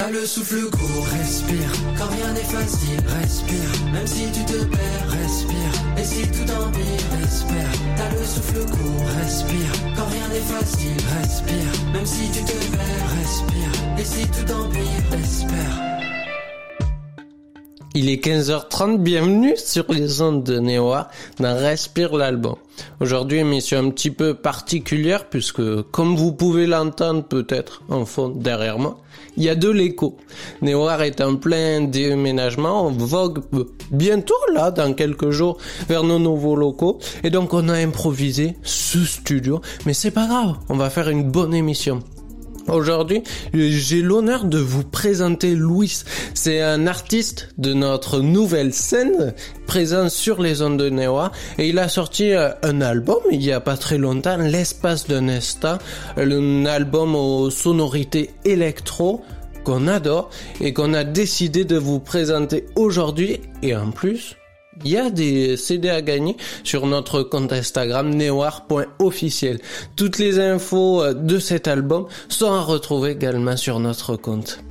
T'as le souffle court, respire. Quand rien n'est facile, respire. Même si tu te perds, respire. Et si tout empire, espère. T'as le souffle court, respire. Quand rien n'est facile, respire. Même si tu te perds, respire. Et si tout empire, espère. Il est 15h30, bienvenue sur les ondes de Néoa dans Respire l'album. Aujourd'hui, émission un petit peu particulière puisque, comme vous pouvez l'entendre peut-être en fond derrière moi, il y a de l'écho. Néoar est en plein déménagement, on vogue bientôt là, dans quelques jours, vers nos nouveaux locaux. Et donc on a improvisé ce studio, mais c'est pas grave, on va faire une bonne émission. Aujourd'hui, j'ai l'honneur de vous présenter Louis. C'est un artiste de notre nouvelle scène présent sur les ondes de Newa et il a sorti euh, un album il y a pas très longtemps, L'espace d'un instant, un album aux sonorités électro qu'on adore et qu'on a décidé de vous présenter aujourd'hui. Et en plus il y a des CD à gagner sur notre compte Instagram neoir.officiel. Toutes les infos euh, de cet album sont à retrouver également sur notre compte.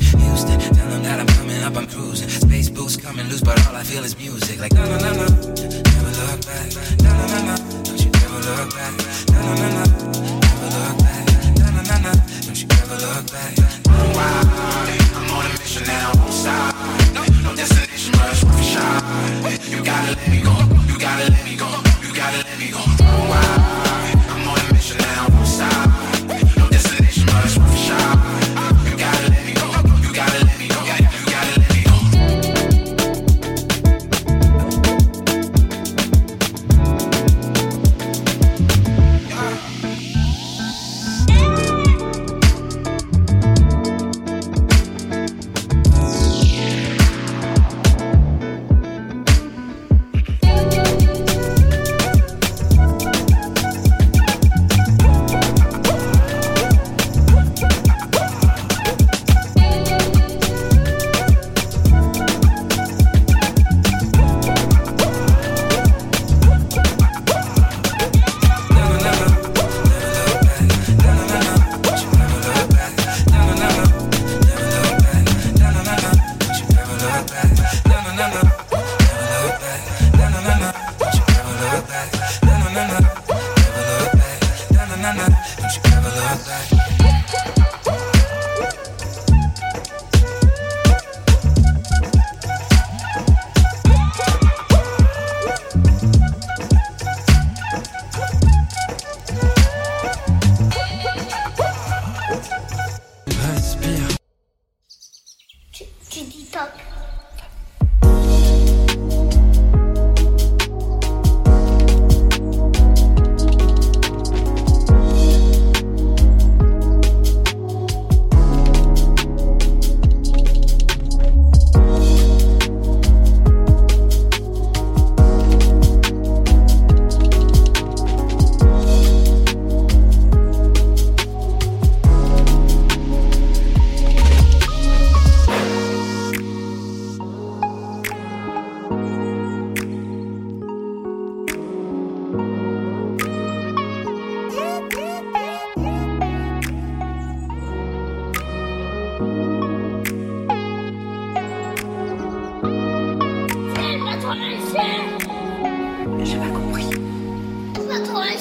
Houston, tell them that I'm coming up, I'm cruising. Space boots coming loose, but all I feel is music. Like, no, no, no, no, never look back. No, no, no, no, don't you ever look back. No, no, no, no, never look back. No, no, no, no, don't you ever look back. I'm wild, I'm on a mission now, I'm stop. No destination, but a shot. You gotta let me go, you gotta let me go, you gotta let me go.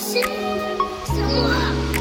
C'est moi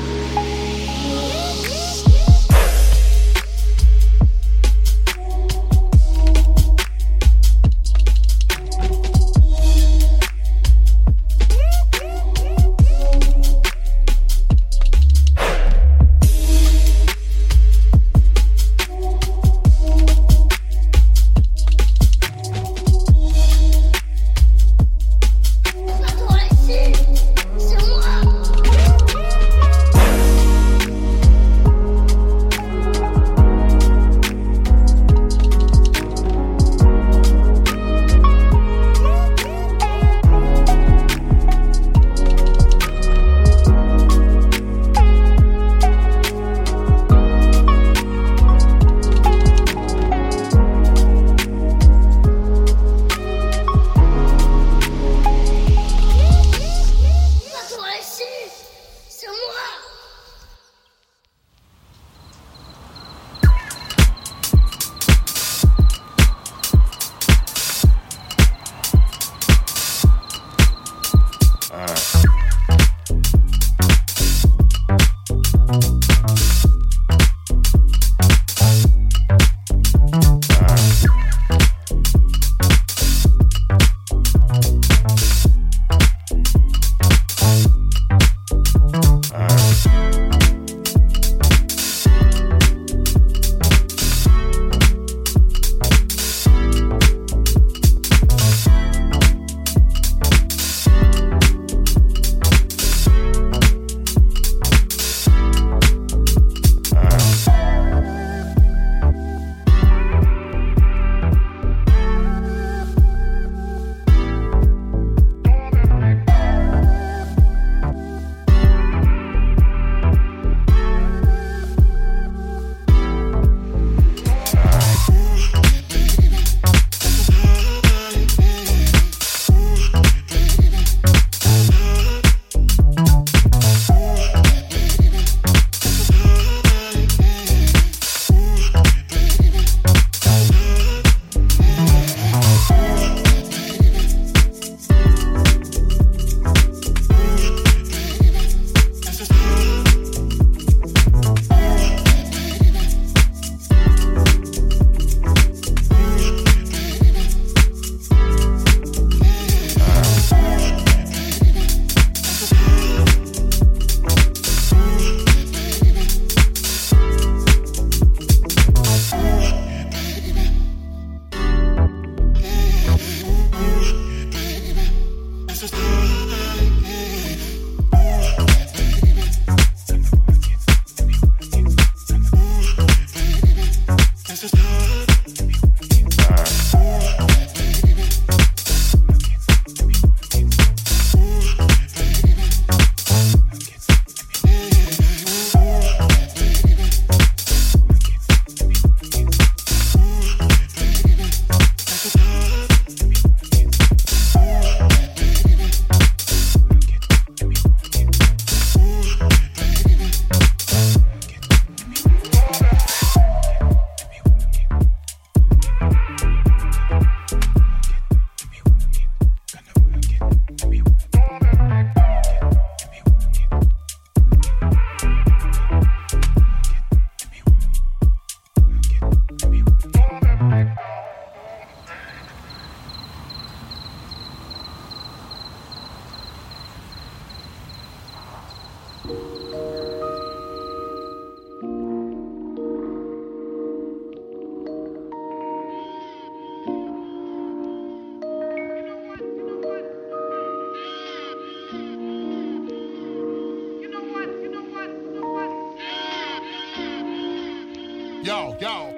yo, yo.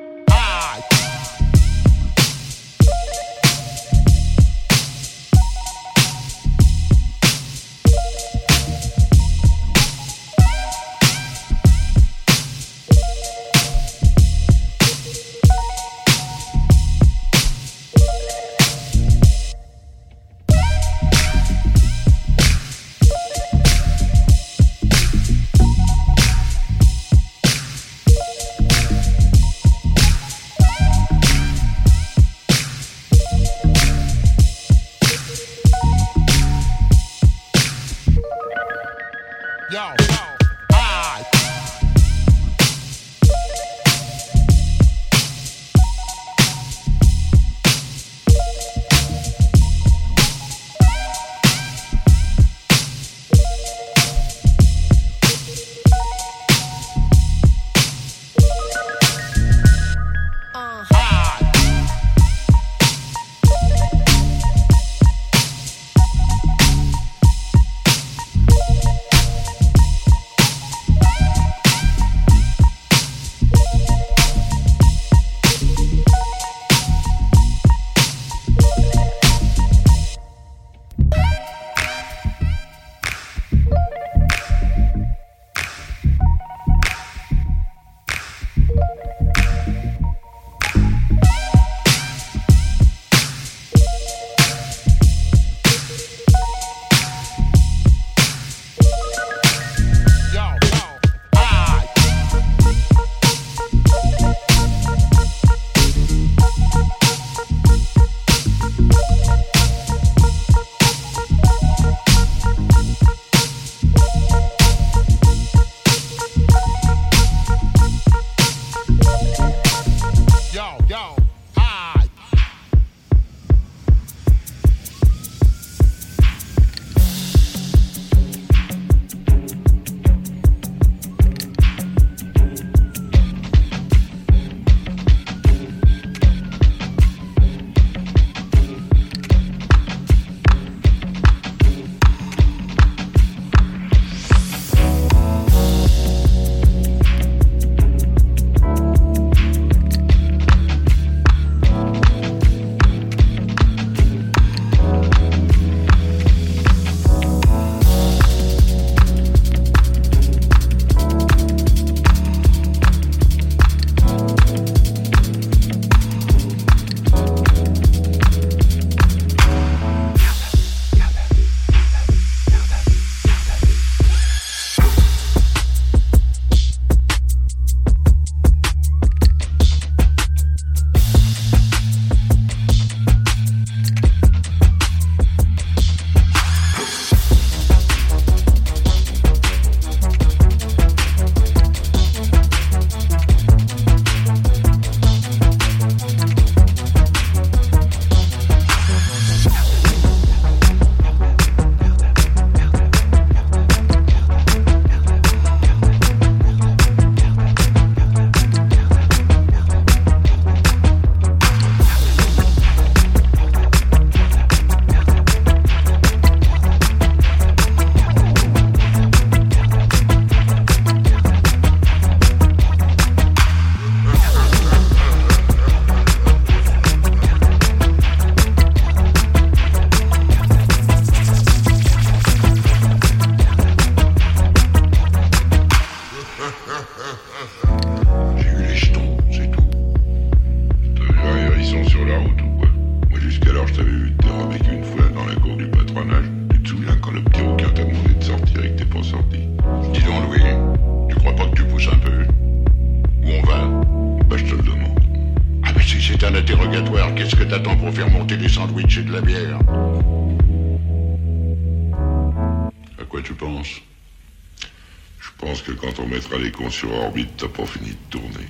Qu'est-ce que t'attends pour faire monter des sandwichs et de la bière À quoi tu penses? Je pense que quand on mettra les cons sur orbite, t'as pas fini de tourner.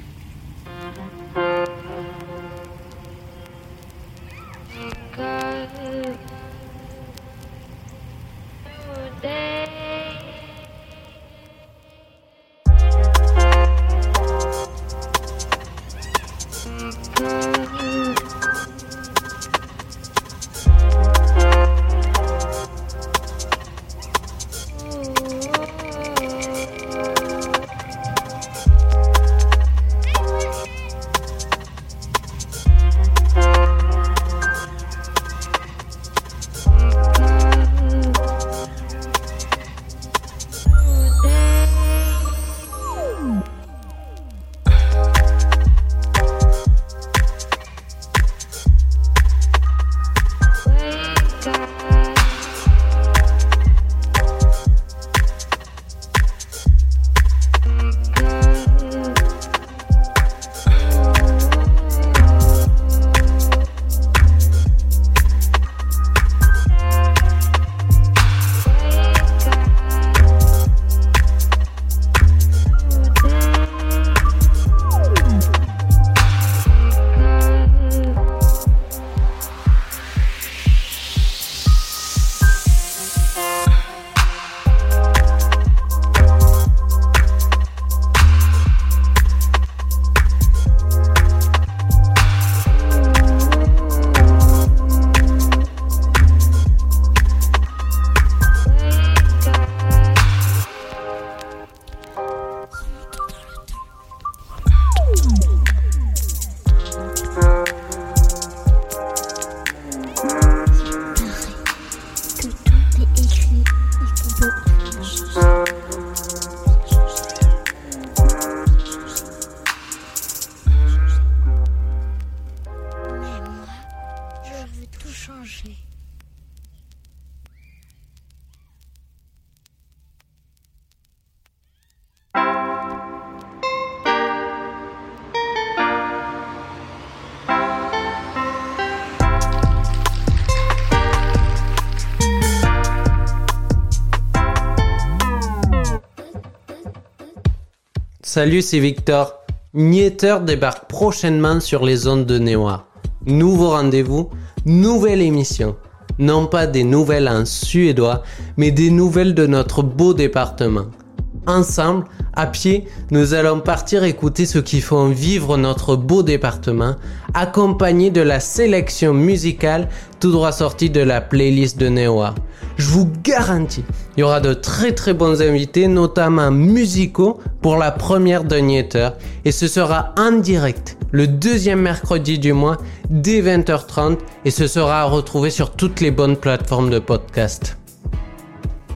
Salut, c'est Victor. Nietter débarque prochainement sur les ondes de Néoa. Nouveau rendez-vous, nouvelle émission. Non pas des nouvelles en suédois, mais des nouvelles de notre beau département. Ensemble, à pied, nous allons partir écouter ce qui font vivre notre beau département, accompagné de la sélection musicale tout droit sortie de la playlist de Neoa je vous garantis, il y aura de très très bons invités, notamment musicaux, pour la première Nieter. Et ce sera en direct, le deuxième mercredi du mois, dès 20h30, et ce sera à retrouver sur toutes les bonnes plateformes de podcast.